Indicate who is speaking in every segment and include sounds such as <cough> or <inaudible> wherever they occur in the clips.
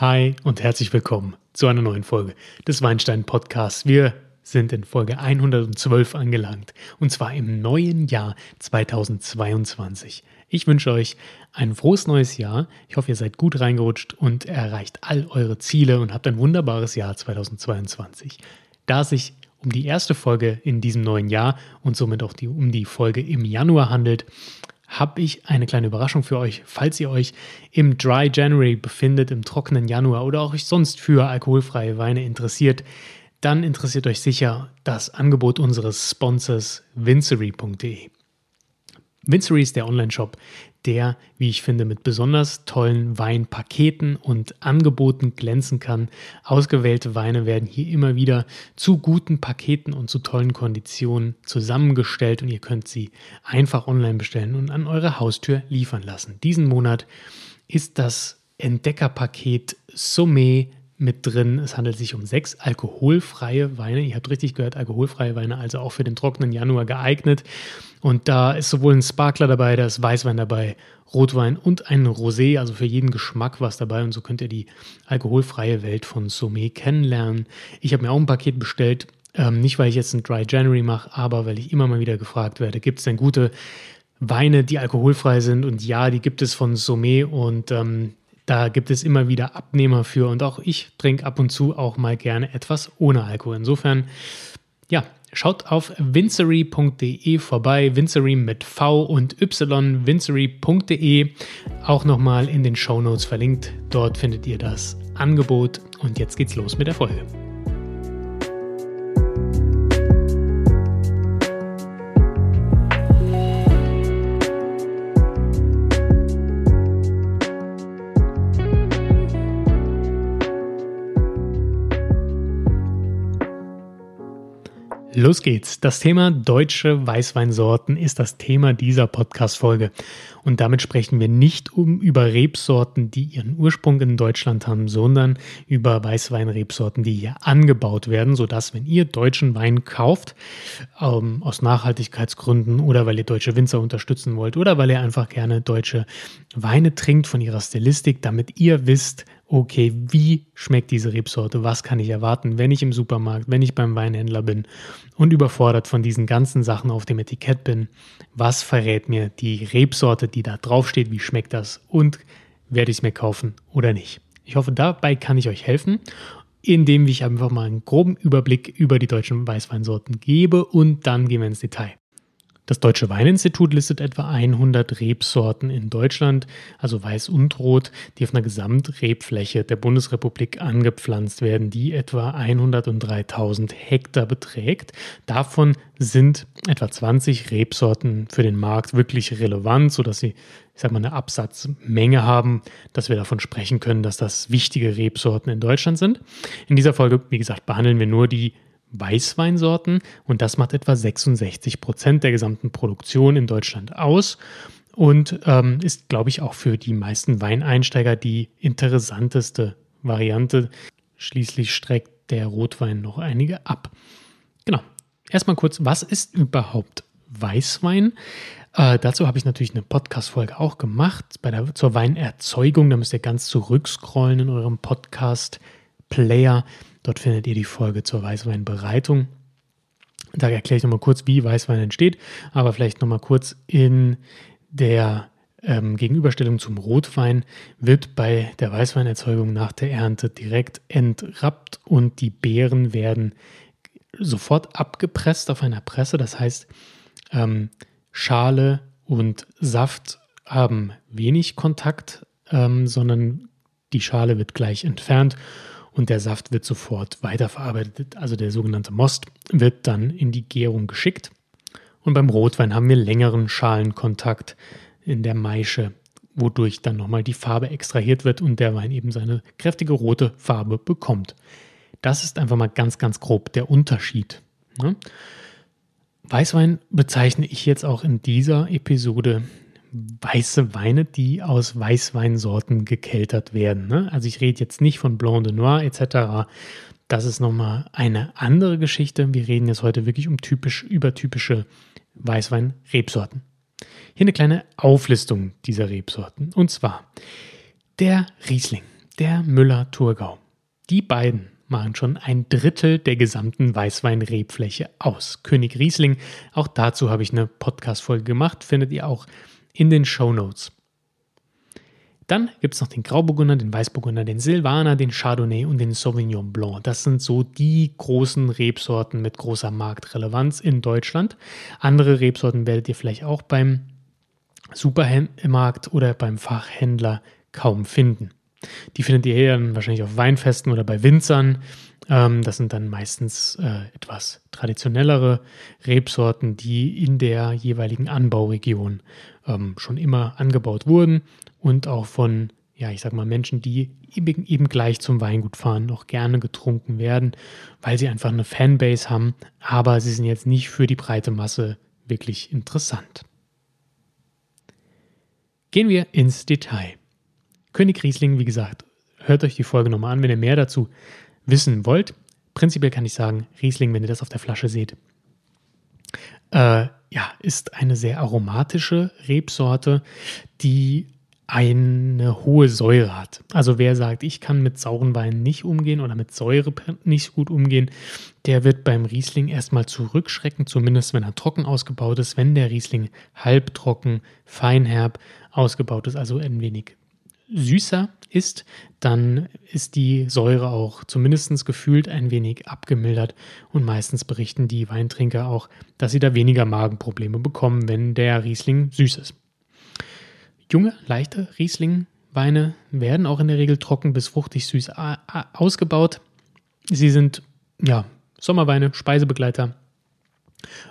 Speaker 1: Hi und herzlich willkommen zu einer neuen Folge des Weinstein Podcasts. Wir sind in Folge 112 angelangt und zwar im neuen Jahr 2022. Ich wünsche euch ein frohes neues Jahr. Ich hoffe, ihr seid gut reingerutscht und erreicht all eure Ziele und habt ein wunderbares Jahr 2022. Da es sich um die erste Folge in diesem neuen Jahr und somit auch die, um die Folge im Januar handelt, habe ich eine kleine Überraschung für euch. Falls ihr euch im Dry January befindet, im trockenen Januar oder auch euch sonst für alkoholfreie Weine interessiert, dann interessiert euch sicher das Angebot unseres Sponsors vincery.de. Vincery ist der Online-Shop, der, wie ich finde, mit besonders tollen Weinpaketen und Angeboten glänzen kann. Ausgewählte Weine werden hier immer wieder zu guten Paketen und zu tollen Konditionen zusammengestellt und ihr könnt sie einfach online bestellen und an eure Haustür liefern lassen. Diesen Monat ist das Entdeckerpaket Sommet mit drin. Es handelt sich um sechs alkoholfreie Weine. Ihr habt richtig gehört, alkoholfreie Weine, also auch für den trockenen Januar geeignet. Und da ist sowohl ein Sparkler dabei, da ist Weißwein dabei, Rotwein und ein Rosé, also für jeden Geschmack was dabei. Und so könnt ihr die alkoholfreie Welt von Sommet kennenlernen. Ich habe mir auch ein Paket bestellt. Ähm, nicht, weil ich jetzt ein Dry January mache, aber weil ich immer mal wieder gefragt werde, gibt es denn gute Weine, die alkoholfrei sind? Und ja, die gibt es von Sommet. Und ähm, da gibt es immer wieder Abnehmer für und auch ich trinke ab und zu auch mal gerne etwas ohne Alkohol. Insofern, ja, schaut auf vincery.de vorbei. Vincery mit V und Y, vincery.de. Auch nochmal in den Show Notes verlinkt. Dort findet ihr das Angebot. Und jetzt geht's los mit der Folge. Los geht's. Das Thema deutsche Weißweinsorten ist das Thema dieser Podcast-Folge. Und damit sprechen wir nicht um über Rebsorten, die ihren Ursprung in Deutschland haben, sondern über Weißweinrebsorten, die hier angebaut werden, sodass, wenn ihr deutschen Wein kauft, ähm, aus Nachhaltigkeitsgründen oder weil ihr deutsche Winzer unterstützen wollt oder weil ihr einfach gerne deutsche Weine trinkt von ihrer Stilistik, damit ihr wisst, okay, wie schmeckt diese Rebsorte, was kann ich erwarten, wenn ich im Supermarkt, wenn ich beim Weinhändler bin und überfordert von diesen ganzen Sachen auf dem Etikett bin, was verrät mir die Rebsorte, die da draufsteht, wie schmeckt das und werde ich es mir kaufen oder nicht. Ich hoffe, dabei kann ich euch helfen, indem ich einfach mal einen groben Überblick über die deutschen Weißweinsorten gebe und dann gehen wir ins Detail. Das Deutsche Weininstitut listet etwa 100 Rebsorten in Deutschland, also Weiß und Rot, die auf einer Gesamtrebfläche der Bundesrepublik angepflanzt werden, die etwa 103.000 Hektar beträgt. Davon sind etwa 20 Rebsorten für den Markt wirklich relevant, sodass sie ich sag mal, eine Absatzmenge haben, dass wir davon sprechen können, dass das wichtige Rebsorten in Deutschland sind. In dieser Folge, wie gesagt, behandeln wir nur die Weißweinsorten und das macht etwa 66 Prozent der gesamten Produktion in Deutschland aus und ähm, ist, glaube ich, auch für die meisten Weineinsteiger die interessanteste Variante. Schließlich streckt der Rotwein noch einige ab. Genau. Erstmal kurz, was ist überhaupt Weißwein? Äh, dazu habe ich natürlich eine Podcast-Folge auch gemacht bei der, zur Weinerzeugung. Da müsst ihr ganz zurückscrollen in eurem Podcast-Player. Dort findet ihr die Folge zur Weißweinbereitung. Da erkläre ich nochmal kurz, wie Weißwein entsteht, aber vielleicht nochmal kurz in der ähm, Gegenüberstellung zum Rotwein wird bei der Weißweinerzeugung nach der Ernte direkt entrappt und die Beeren werden sofort abgepresst auf einer Presse. Das heißt, ähm, Schale und Saft haben wenig Kontakt, ähm, sondern die Schale wird gleich entfernt und der Saft wird sofort weiterverarbeitet. Also der sogenannte Most wird dann in die Gärung geschickt. Und beim Rotwein haben wir längeren Schalenkontakt in der Maische, wodurch dann nochmal die Farbe extrahiert wird und der Wein eben seine kräftige rote Farbe bekommt. Das ist einfach mal ganz, ganz grob der Unterschied. Ne? Weißwein bezeichne ich jetzt auch in dieser Episode weiße Weine, die aus Weißweinsorten gekeltert werden. Ne? Also ich rede jetzt nicht von Blanc de Noir etc. Das ist nochmal eine andere Geschichte. Wir reden jetzt heute wirklich um typisch übertypische Weißwein-Rebsorten. Hier eine kleine Auflistung dieser Rebsorten. Und zwar der Riesling. der Müller-Thurgau. Die beiden machen schon ein Drittel der gesamten Weißwein-Rebfläche aus. König Riesling, auch dazu habe ich eine Podcast-Folge gemacht, findet ihr auch in den Show Notes. Dann gibt es noch den Grauburgunder, den Weißburgunder, den Silvaner, den Chardonnay und den Sauvignon Blanc. Das sind so die großen Rebsorten mit großer Marktrelevanz in Deutschland. Andere Rebsorten werdet ihr vielleicht auch beim Supermarkt oder beim Fachhändler kaum finden. Die findet ihr eher wahrscheinlich auf Weinfesten oder bei Winzern. Ähm, das sind dann meistens äh, etwas traditionellere Rebsorten, die in der jeweiligen Anbauregion ähm, schon immer angebaut wurden und auch von, ja, ich sag mal, Menschen, die eben, eben gleich zum Weingut fahren, noch gerne getrunken werden, weil sie einfach eine Fanbase haben, aber sie sind jetzt nicht für die breite Masse wirklich interessant. Gehen wir ins Detail. König Riesling, wie gesagt, hört euch die Folge nochmal an, wenn ihr mehr dazu wissen wollt. Prinzipiell kann ich sagen, Riesling, wenn ihr das auf der Flasche seht, äh, ja, ist eine sehr aromatische Rebsorte, die eine hohe Säure hat. Also wer sagt, ich kann mit sauren Weinen nicht umgehen oder mit Säure nicht gut umgehen, der wird beim Riesling erstmal zurückschrecken, zumindest wenn er trocken ausgebaut ist. Wenn der Riesling halbtrocken, feinherb ausgebaut ist, also ein wenig süßer ist, dann ist die Säure auch zumindest gefühlt ein wenig abgemildert und meistens berichten die Weintrinker auch, dass sie da weniger Magenprobleme bekommen, wenn der Riesling süß ist. Junge, leichte Riesling-Weine werden auch in der Regel trocken bis fruchtig süß ausgebaut. Sie sind ja Sommerweine, Speisebegleiter.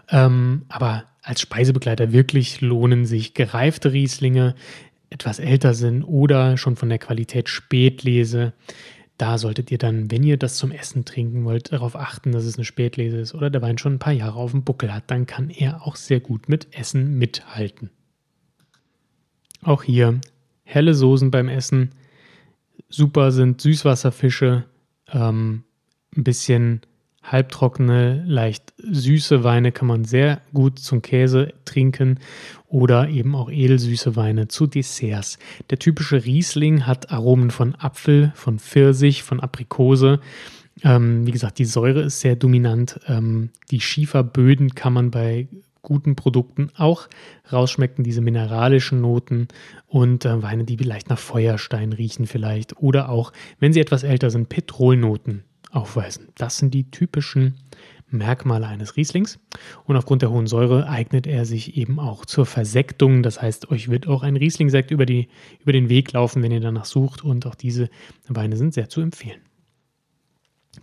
Speaker 1: Ähm, aber als Speisebegleiter wirklich lohnen sich gereifte Rieslinge, etwas älter sind oder schon von der Qualität Spätlese. Da solltet ihr dann, wenn ihr das zum Essen trinken wollt, darauf achten, dass es eine Spätlese ist oder der Wein schon ein paar Jahre auf dem Buckel hat. Dann kann er auch sehr gut mit Essen mithalten. Auch hier helle Soßen beim Essen. Super sind Süßwasserfische, ähm, ein bisschen halbtrockene, leicht süße Weine kann man sehr gut zum Käse trinken oder eben auch edelsüße Weine zu Desserts. Der typische Riesling hat Aromen von Apfel, von Pfirsich, von Aprikose. Ähm, wie gesagt, die Säure ist sehr dominant. Ähm, die Schieferböden kann man bei guten Produkten auch rausschmecken, diese mineralischen Noten und äh, Weine, die vielleicht nach Feuerstein riechen vielleicht oder auch, wenn sie etwas älter sind, Petrolnoten aufweisen. Das sind die typischen Merkmale eines Rieslings. Und aufgrund der hohen Säure eignet er sich eben auch zur Versektung. Das heißt, euch wird auch ein Rieslingsekt über, die, über den Weg laufen, wenn ihr danach sucht. Und auch diese Weine sind sehr zu empfehlen.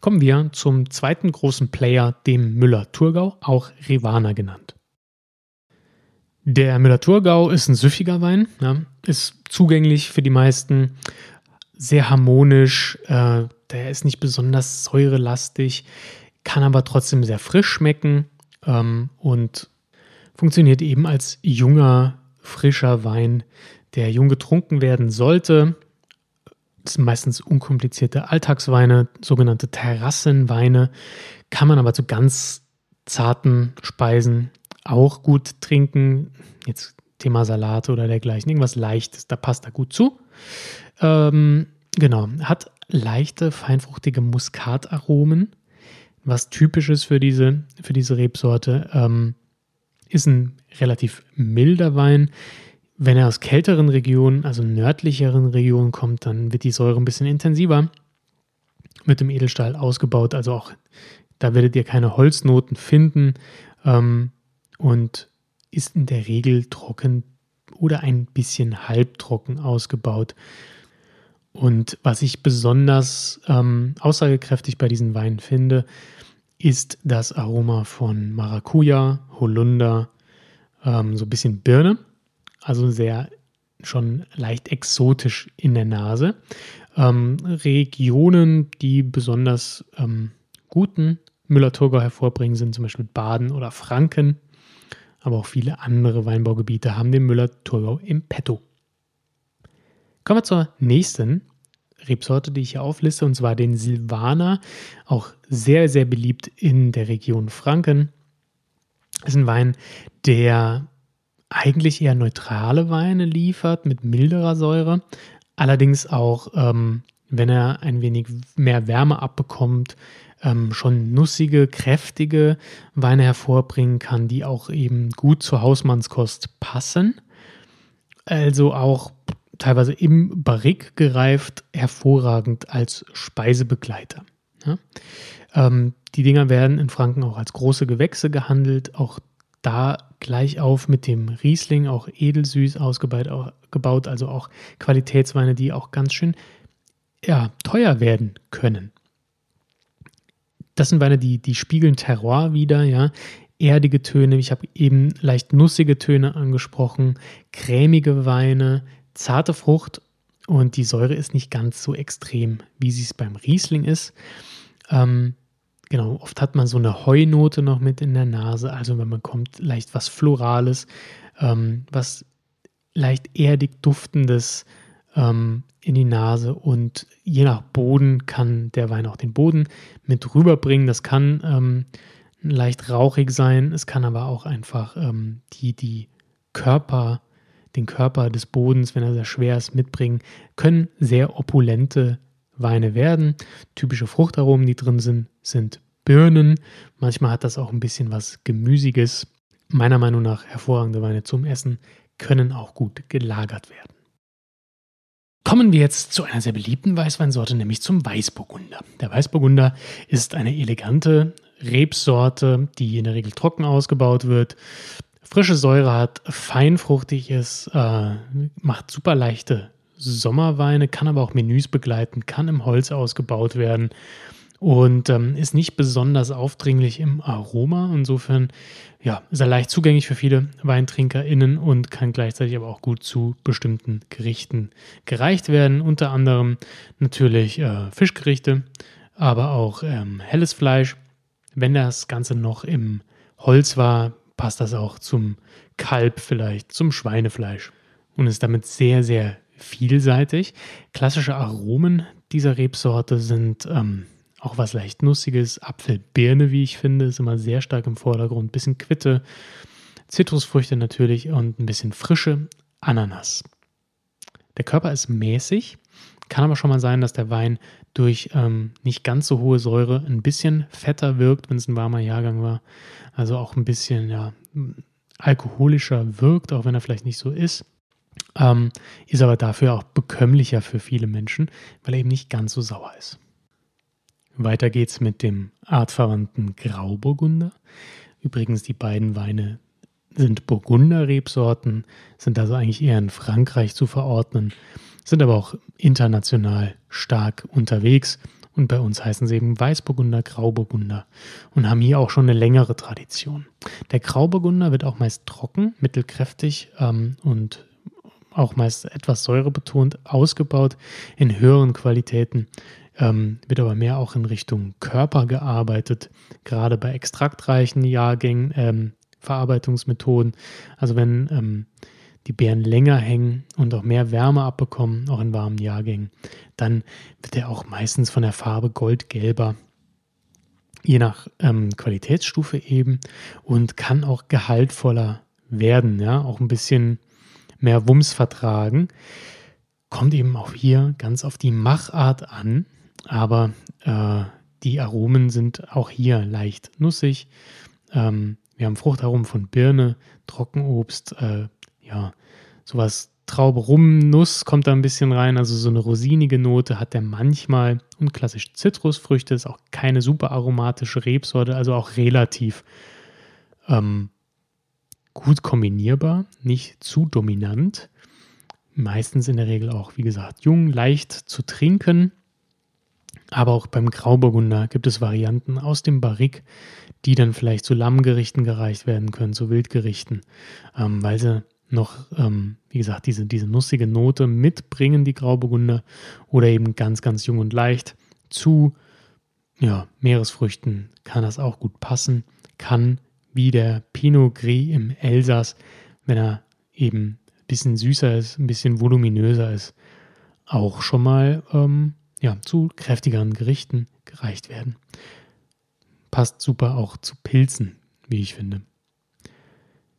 Speaker 1: Kommen wir zum zweiten großen Player, dem Müller-Thurgau, auch Rivana genannt. Der Müller-Thurgau ist ein süffiger Wein, ja, ist zugänglich für die meisten, sehr harmonisch, äh, der ist nicht besonders säurelastig, kann aber trotzdem sehr frisch schmecken ähm, und funktioniert eben als junger, frischer Wein, der jung getrunken werden sollte. Das sind meistens unkomplizierte Alltagsweine, sogenannte Terrassenweine, kann man aber zu ganz zarten Speisen auch gut trinken. Jetzt Thema Salate oder dergleichen, irgendwas Leichtes, da passt er gut zu. Ähm, genau, hat leichte, feinfruchtige Muskataromen, was typisch ist für diese, für diese Rebsorte. Ähm, ist ein relativ milder Wein. Wenn er aus kälteren Regionen, also nördlicheren Regionen kommt, dann wird die Säure ein bisschen intensiver. Mit dem Edelstahl ausgebaut, also auch da werdet ihr keine Holznoten finden ähm, und ist in der Regel trocken oder ein bisschen halbtrocken ausgebaut. Und was ich besonders ähm, aussagekräftig bei diesen Weinen finde, ist das Aroma von Maracuja, Holunder, ähm, so ein bisschen Birne, also sehr schon leicht exotisch in der Nase. Ähm, Regionen, die besonders ähm, guten Müller-Thurgau hervorbringen, sind zum Beispiel Baden oder Franken, aber auch viele andere Weinbaugebiete haben den Müller-Thurgau im Petto. Kommen wir zur nächsten Rebsorte, die ich hier aufliste, und zwar den Silvaner. Auch sehr, sehr beliebt in der Region Franken. Das ist ein Wein, der eigentlich eher neutrale Weine liefert mit milderer Säure, allerdings auch ähm, wenn er ein wenig mehr Wärme abbekommt, ähm, schon nussige, kräftige Weine hervorbringen kann, die auch eben gut zur Hausmannskost passen. Also auch teilweise im Barrik gereift, hervorragend als Speisebegleiter. Ja? Ähm, die Dinger werden in Franken auch als große Gewächse gehandelt. Auch da gleich auf mit dem Riesling, auch edelsüß ausgebaut, also auch Qualitätsweine, die auch ganz schön ja, teuer werden können. Das sind Weine, die, die spiegeln Terroir wieder, ja. Erdige Töne, ich habe eben leicht nussige Töne angesprochen, cremige Weine, zarte Frucht und die Säure ist nicht ganz so extrem, wie sie es beim Riesling ist. Ähm, genau, oft hat man so eine Heunote noch mit in der Nase, also wenn man kommt, leicht was Florales, ähm, was leicht erdig duftendes ähm, in die Nase und je nach Boden kann der Wein auch den Boden mit rüberbringen. Das kann ähm, leicht rauchig sein, es kann aber auch einfach ähm, die, die Körper, den Körper des Bodens, wenn er sehr schwer ist, mitbringen, können sehr opulente Weine werden. Typische Fruchtaromen, die drin sind, sind Birnen. Manchmal hat das auch ein bisschen was Gemüsiges. Meiner Meinung nach hervorragende Weine zum Essen können auch gut gelagert werden. Kommen wir jetzt zu einer sehr beliebten Weißweinsorte, nämlich zum Weißburgunder. Der Weißburgunder ist eine elegante Rebsorte, die in der Regel trocken ausgebaut wird, frische Säure hat, feinfruchtig ist, äh, macht super leichte Sommerweine, kann aber auch Menüs begleiten, kann im Holz ausgebaut werden und ähm, ist nicht besonders aufdringlich im Aroma. Insofern ja, ist er leicht zugänglich für viele WeintrinkerInnen und kann gleichzeitig aber auch gut zu bestimmten Gerichten gereicht werden. Unter anderem natürlich äh, Fischgerichte, aber auch ähm, helles Fleisch. Wenn das Ganze noch im Holz war, passt das auch zum Kalb vielleicht, zum Schweinefleisch und ist damit sehr, sehr vielseitig. Klassische Aromen dieser Rebsorte sind ähm, auch was leicht Nussiges, Apfelbirne, wie ich finde, ist immer sehr stark im Vordergrund. Bisschen Quitte, Zitrusfrüchte natürlich und ein bisschen frische Ananas. Der Körper ist mäßig, kann aber schon mal sein, dass der Wein durch ähm, nicht ganz so hohe Säure ein bisschen fetter wirkt, wenn es ein warmer Jahrgang war. Also auch ein bisschen ja, alkoholischer wirkt, auch wenn er vielleicht nicht so ist. Ähm, ist aber dafür auch bekömmlicher für viele Menschen, weil er eben nicht ganz so sauer ist. Weiter geht's mit dem artverwandten Grauburgunder. Übrigens, die beiden Weine sind Burgunder-Rebsorten, sind also eigentlich eher in Frankreich zu verordnen, sind aber auch international stark unterwegs. Und bei uns heißen sie eben Weißburgunder, Grauburgunder und haben hier auch schon eine längere Tradition. Der Grauburgunder wird auch meist trocken, mittelkräftig ähm, und auch meist etwas säurebetont ausgebaut in höheren Qualitäten ähm, wird aber mehr auch in Richtung Körper gearbeitet, gerade bei extraktreichen Jahrgängen, ähm, Verarbeitungsmethoden. Also wenn ähm, die Beeren länger hängen und auch mehr Wärme abbekommen, auch in warmen Jahrgängen, dann wird er auch meistens von der Farbe goldgelber, je nach ähm, Qualitätsstufe eben und kann auch gehaltvoller werden, ja, auch ein bisschen mehr Wumms vertragen. Kommt eben auch hier ganz auf die Machart an. Aber äh, die Aromen sind auch hier leicht nussig. Ähm, wir haben Fruchtaromen von Birne, Trockenobst, äh, ja, sowas Traube rum, Nuss kommt da ein bisschen rein, also so eine rosinige Note hat der manchmal und klassisch Zitrusfrüchte ist auch keine super aromatische Rebsorte, also auch relativ ähm, gut kombinierbar, nicht zu dominant. Meistens in der Regel auch, wie gesagt, jung, leicht zu trinken. Aber auch beim Grauburgunder gibt es Varianten aus dem Barrik, die dann vielleicht zu Lammgerichten gereicht werden können, zu Wildgerichten, ähm, weil sie noch, ähm, wie gesagt, diese, diese nussige Note mitbringen, die Grauburgunder, oder eben ganz, ganz jung und leicht. Zu ja, Meeresfrüchten kann das auch gut passen, kann wie der Pinot Gris im Elsass, wenn er eben ein bisschen süßer ist, ein bisschen voluminöser ist, auch schon mal ähm, ja, zu kräftigeren Gerichten gereicht werden. Passt super auch zu Pilzen, wie ich finde.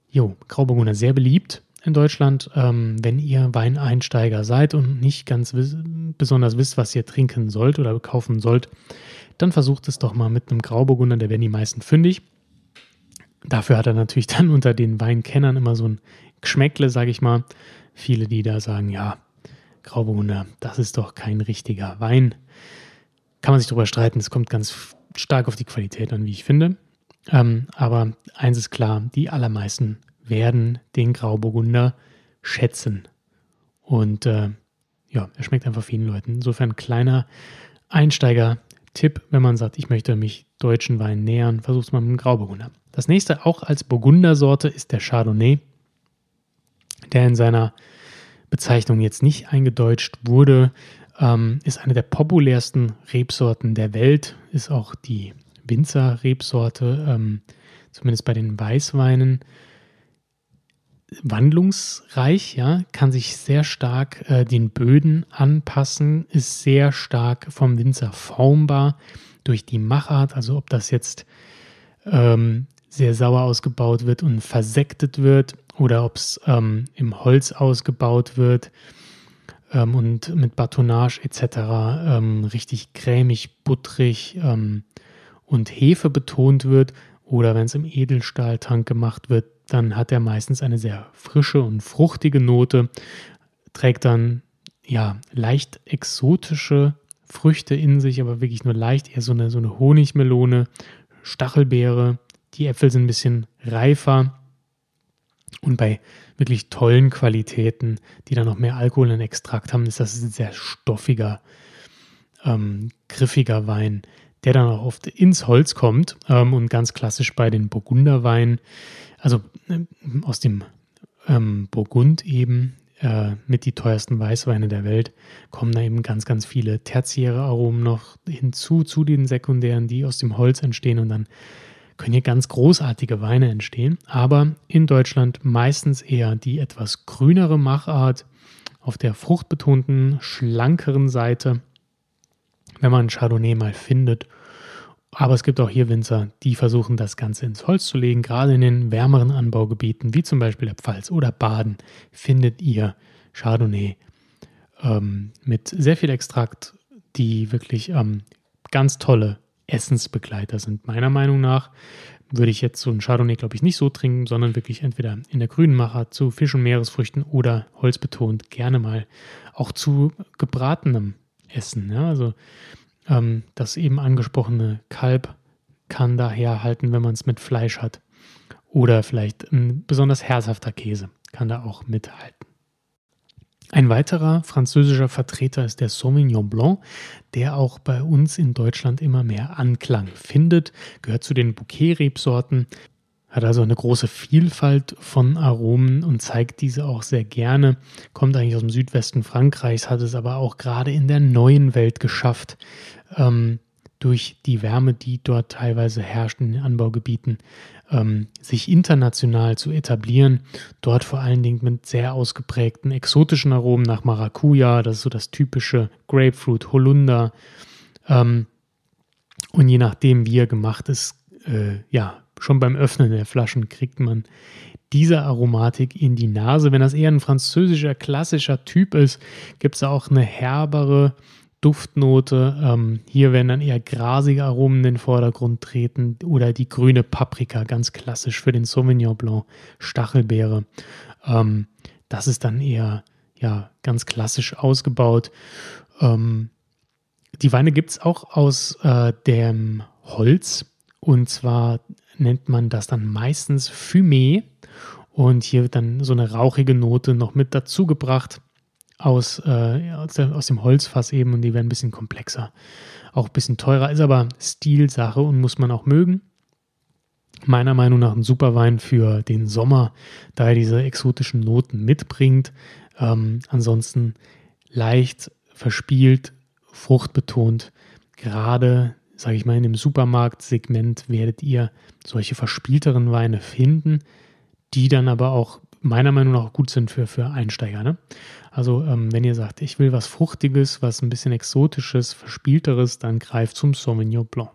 Speaker 1: Jo, Grauburgunder sehr beliebt. In Deutschland. Ähm, wenn ihr Weineinsteiger seid und nicht ganz wiss besonders wisst, was ihr trinken sollt oder kaufen sollt, dann versucht es doch mal mit einem Grauburgunder, der werden die meisten fündig. Dafür hat er natürlich <laughs> dann unter den Weinkennern immer so ein Geschmäckle, sage ich mal. Viele, die da sagen, ja, Grauburgunder, das ist doch kein richtiger Wein. Kann man sich darüber streiten, es kommt ganz stark auf die Qualität an, wie ich finde. Ähm, aber eins ist klar, die allermeisten werden den Grauburgunder schätzen. Und äh, ja, er schmeckt einfach vielen Leuten. Insofern kleiner Einsteiger-Tipp, wenn man sagt, ich möchte mich deutschen Wein nähern, versucht es mal mit dem Grauburgunder. Das nächste, auch als Burgundersorte, ist der Chardonnay, der in seiner Bezeichnung jetzt nicht eingedeutscht wurde, ähm, ist eine der populärsten Rebsorten der Welt, ist auch die Winzer-Rebsorte, ähm, zumindest bei den Weißweinen wandlungsreich, ja, kann sich sehr stark äh, den Böden anpassen, ist sehr stark vom Winzer formbar durch die Machart, also ob das jetzt ähm, sehr sauer ausgebaut wird und versektet wird oder ob es ähm, im Holz ausgebaut wird ähm, und mit Batonage etc. Ähm, richtig cremig, buttrig ähm, und Hefe betont wird oder wenn es im Edelstahltank gemacht wird, dann hat er meistens eine sehr frische und fruchtige Note, trägt dann ja leicht exotische Früchte in sich, aber wirklich nur leicht, eher so eine, so eine Honigmelone, Stachelbeere. Die Äpfel sind ein bisschen reifer. Und bei wirklich tollen Qualitäten, die dann noch mehr Alkohol in Extrakt haben, ist das ein sehr stoffiger, ähm, griffiger Wein, der dann auch oft ins Holz kommt. Ähm, und ganz klassisch bei den Burgunderweinen also äh, aus dem ähm, Burgund eben äh, mit die teuersten Weißweine der Welt kommen da eben ganz, ganz viele tertiäre Aromen noch hinzu zu den sekundären, die aus dem Holz entstehen und dann können hier ganz großartige Weine entstehen. Aber in Deutschland meistens eher die etwas grünere Machart auf der fruchtbetonten, schlankeren Seite, wenn man Chardonnay mal findet aber es gibt auch hier Winzer, die versuchen, das Ganze ins Holz zu legen. Gerade in den wärmeren Anbaugebieten, wie zum Beispiel der Pfalz oder Baden, findet ihr Chardonnay ähm, mit sehr viel Extrakt, die wirklich ähm, ganz tolle Essensbegleiter sind. Meiner Meinung nach würde ich jetzt so ein Chardonnay, glaube ich, nicht so trinken, sondern wirklich entweder in der grünen Macher zu Fisch- und Meeresfrüchten oder holzbetont gerne mal auch zu gebratenem Essen. Ja? Also ähm, das eben angesprochene Kalb kann daher halten, wenn man es mit Fleisch hat. Oder vielleicht ein besonders herzhafter Käse kann da auch mithalten. Ein weiterer französischer Vertreter ist der Sauvignon Blanc, der auch bei uns in Deutschland immer mehr Anklang findet, gehört zu den Bouquet-Rebsorten, hat also eine große Vielfalt von Aromen und zeigt diese auch sehr gerne. Kommt eigentlich aus dem Südwesten Frankreichs, hat es aber auch gerade in der neuen Welt geschafft, ähm, durch die Wärme, die dort teilweise herrscht in den Anbaugebieten, ähm, sich international zu etablieren. Dort vor allen Dingen mit sehr ausgeprägten exotischen Aromen nach Maracuja, das ist so das typische Grapefruit, Holunder. Ähm, und je nachdem, wie er gemacht ist, äh, ja, schon beim Öffnen der Flaschen kriegt man diese Aromatik in die Nase. Wenn das eher ein französischer, klassischer Typ ist, gibt es auch eine herbere Duftnote. Ähm, hier werden dann eher grasige Aromen in den Vordergrund treten oder die grüne Paprika, ganz klassisch für den Sauvignon Blanc, Stachelbeere. Ähm, das ist dann eher ja, ganz klassisch ausgebaut. Ähm, die Weine gibt es auch aus äh, dem Holz. Und zwar nennt man das dann meistens Fumé. Und hier wird dann so eine rauchige Note noch mit dazu gebracht aus, äh, aus, dem Holzfass eben und die werden ein bisschen komplexer. Auch ein bisschen teurer, ist aber Stilsache und muss man auch mögen. Meiner Meinung nach ein super Wein für den Sommer, da er diese exotischen Noten mitbringt. Ähm, ansonsten leicht verspielt, fruchtbetont. Gerade sage ich mal, in dem Supermarktsegment werdet ihr solche verspielteren Weine finden, die dann aber auch meiner Meinung nach gut sind für, für Einsteiger. Ne? Also ähm, wenn ihr sagt, ich will was Fruchtiges, was ein bisschen Exotisches, Verspielteres, dann greift zum Sauvignon Blanc.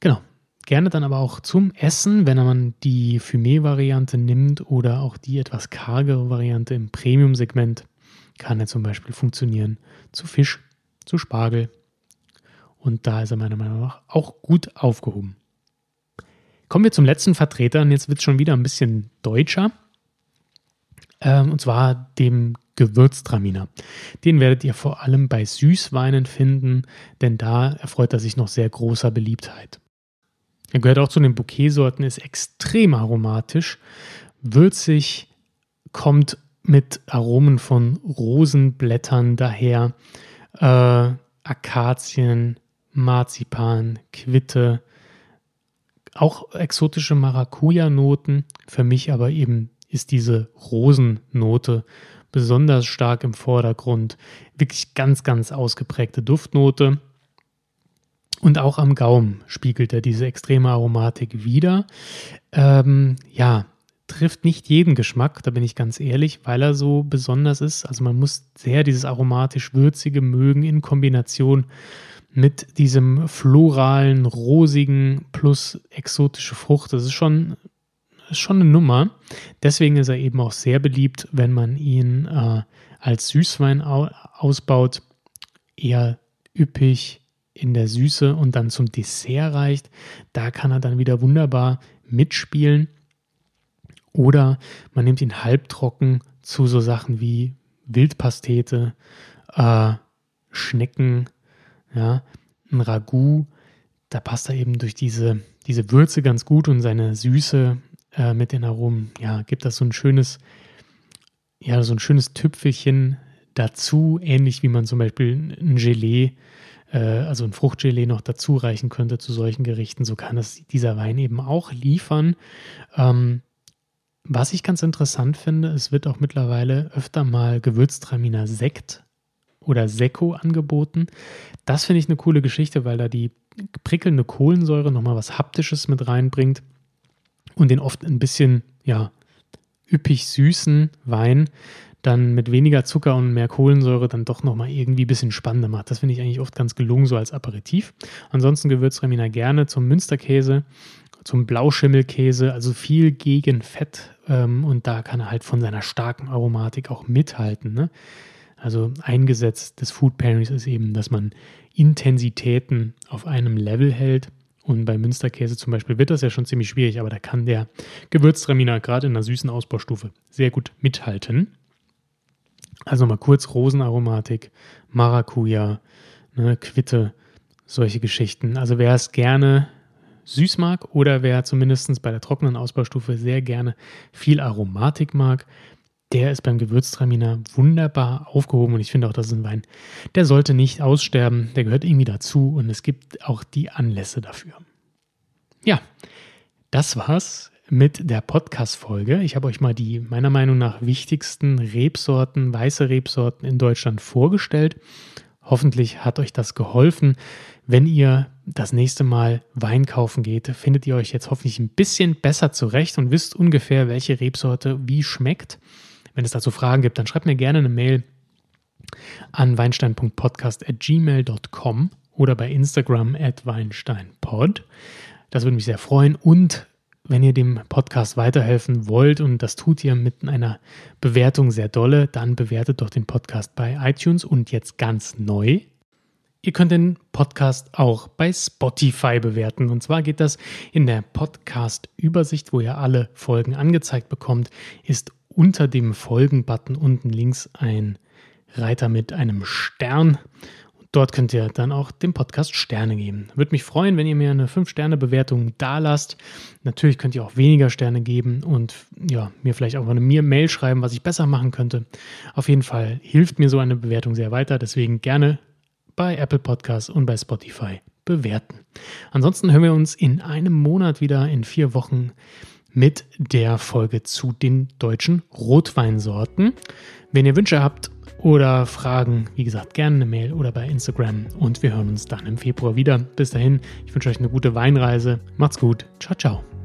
Speaker 1: Genau. Gerne dann aber auch zum Essen, wenn man die Fumé-Variante nimmt oder auch die etwas kargere Variante im Premium-Segment, kann er zum Beispiel funktionieren zu Fisch, zu Spargel. Und da ist er meiner Meinung nach auch gut aufgehoben. Kommen wir zum letzten Vertreter und jetzt wird es schon wieder ein bisschen deutscher. Ähm, und zwar dem Gewürztraminer. Den werdet ihr vor allem bei Süßweinen finden, denn da erfreut er sich noch sehr großer Beliebtheit. Er gehört auch zu den Bouquetsorten, ist extrem aromatisch, würzig, kommt mit Aromen von Rosenblättern daher, äh, Akazien, Marzipan, Quitte, auch exotische Maracuja-Noten. Für mich aber eben ist diese Rosennote besonders stark im Vordergrund. Wirklich ganz, ganz ausgeprägte Duftnote. Und auch am Gaumen spiegelt er diese extreme Aromatik wieder. Ähm, ja, trifft nicht jeden Geschmack, da bin ich ganz ehrlich, weil er so besonders ist. Also man muss sehr dieses aromatisch-würzige mögen in Kombination mit diesem floralen, rosigen plus exotische Frucht. Das ist schon, ist schon eine Nummer. Deswegen ist er eben auch sehr beliebt, wenn man ihn äh, als Süßwein ausbaut. Eher üppig in der Süße und dann zum Dessert reicht. Da kann er dann wieder wunderbar mitspielen. Oder man nimmt ihn halbtrocken zu so Sachen wie Wildpastete, äh, Schnecken, ja, ein Ragout, da passt er eben durch diese, diese Würze ganz gut und seine Süße äh, mit den Aromen, ja, gibt das so ein schönes, ja, so ein schönes Tüpfelchen dazu, ähnlich wie man zum Beispiel ein Gelee, äh, also ein Fruchtgelee noch dazu reichen könnte zu solchen Gerichten. So kann es dieser Wein eben auch liefern. Ähm, was ich ganz interessant finde, es wird auch mittlerweile öfter mal Gewürztraminer Sekt oder Sekko angeboten. Das finde ich eine coole Geschichte, weil da die prickelnde Kohlensäure nochmal was Haptisches mit reinbringt und den oft ein bisschen, ja, üppig süßen Wein dann mit weniger Zucker und mehr Kohlensäure dann doch nochmal irgendwie ein bisschen spannender macht. Das finde ich eigentlich oft ganz gelungen, so als Aperitif. Ansonsten Gewürztraminer gerne zum Münsterkäse, zum Blauschimmelkäse, also viel gegen Fett ähm, und da kann er halt von seiner starken Aromatik auch mithalten. Ne? Also eingesetzt des Food Pairings ist eben, dass man Intensitäten auf einem Level hält. Und bei Münsterkäse zum Beispiel wird das ja schon ziemlich schwierig, aber da kann der Gewürztraminer gerade in einer süßen Ausbaustufe sehr gut mithalten. Also mal kurz Rosenaromatik, Maracuja, ne, Quitte, solche Geschichten. Also wer es gerne süß mag oder wer zumindest bei der trockenen Ausbaustufe sehr gerne viel Aromatik mag, der ist beim Gewürztraminer wunderbar aufgehoben und ich finde auch, das ist ein Wein, der sollte nicht aussterben, der gehört irgendwie dazu und es gibt auch die Anlässe dafür. Ja, das war's mit der Podcast-Folge. Ich habe euch mal die meiner Meinung nach wichtigsten Rebsorten, weiße Rebsorten in Deutschland vorgestellt. Hoffentlich hat euch das geholfen. Wenn ihr das nächste Mal Wein kaufen geht, findet ihr euch jetzt hoffentlich ein bisschen besser zurecht und wisst ungefähr, welche Rebsorte wie schmeckt. Wenn es dazu Fragen gibt, dann schreibt mir gerne eine Mail an weinstein.podcast.gmail.com oder bei Instagram at weinsteinpod. Das würde mich sehr freuen. Und wenn ihr dem Podcast weiterhelfen wollt, und das tut ihr mit einer Bewertung sehr dolle, dann bewertet doch den Podcast bei iTunes und jetzt ganz neu. Ihr könnt den Podcast auch bei Spotify bewerten. Und zwar geht das in der Podcast-Übersicht, wo ihr alle Folgen angezeigt bekommt, ist unter dem Folgen-Button unten links ein Reiter mit einem Stern. Dort könnt ihr dann auch dem Podcast Sterne geben. Würde mich freuen, wenn ihr mir eine 5-Sterne-Bewertung da lasst. Natürlich könnt ihr auch weniger Sterne geben und ja, mir vielleicht auch eine Mail schreiben, was ich besser machen könnte. Auf jeden Fall hilft mir so eine Bewertung sehr weiter. Deswegen gerne bei Apple Podcasts und bei Spotify bewerten. Ansonsten hören wir uns in einem Monat wieder in vier Wochen mit der Folge zu den deutschen Rotweinsorten. Wenn ihr Wünsche habt oder Fragen, wie gesagt, gerne eine Mail oder bei Instagram und wir hören uns dann im Februar wieder. Bis dahin, ich wünsche euch eine gute Weinreise. Macht's gut. Ciao, ciao.